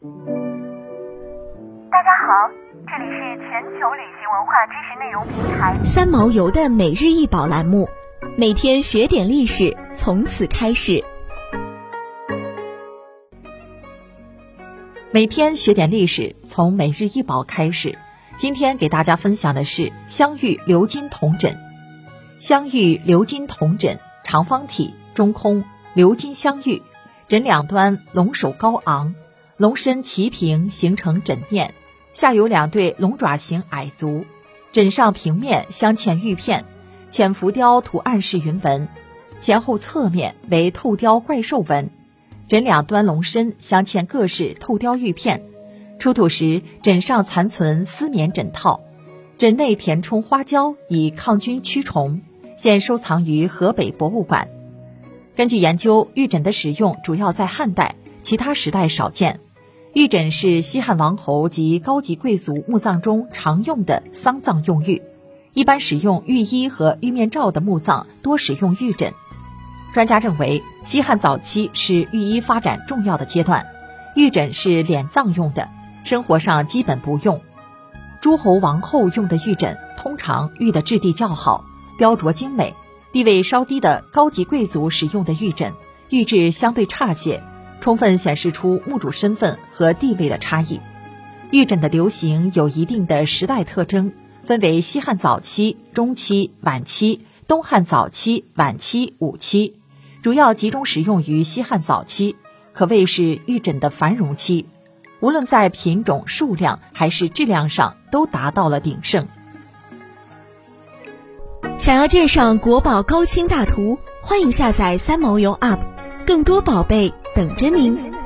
大家好，这里是全球旅行文化知识内容平台三毛游的每日一宝栏目，每天学点历史，从此开始。每天学点历史，从每日一宝开始。今天给大家分享的是香玉鎏金铜枕。香玉鎏金铜枕，长方体，中空，鎏金镶玉，枕两端龙首高昂，龙身齐平，形成枕面，下有两对龙爪形矮足。枕上平面镶嵌玉片，浅浮雕图案式云纹，前后侧面为透雕怪兽纹。枕两端龙身镶嵌各式透雕玉片，出土时枕上残存丝棉枕套，枕内填充花椒以抗菌驱虫，现收藏于河北博物馆。根据研究，玉枕的使用主要在汉代，其他时代少见。玉枕是西汉王侯及高级贵族墓葬中常用的丧葬用玉，一般使用玉衣和玉面罩的墓葬多使用玉枕。专家认为，西汉早期是御医发展重要的阶段，玉枕是殓葬用的，生活上基本不用。诸侯王后用的玉枕，通常玉的质地较好，雕琢精美；地位稍低的高级贵族使用的玉枕，玉质相对差些，充分显示出墓主身份和地位的差异。玉枕的流行有一定的时代特征，分为西汉早期、中期、晚期。东汉早期、晚期、五期，主要集中使用于西汉早期，可谓是玉枕的繁荣期。无论在品种、数量还是质量上，都达到了鼎盛。想要鉴赏国宝高清大图，欢迎下载三毛游 App，更多宝贝等着您。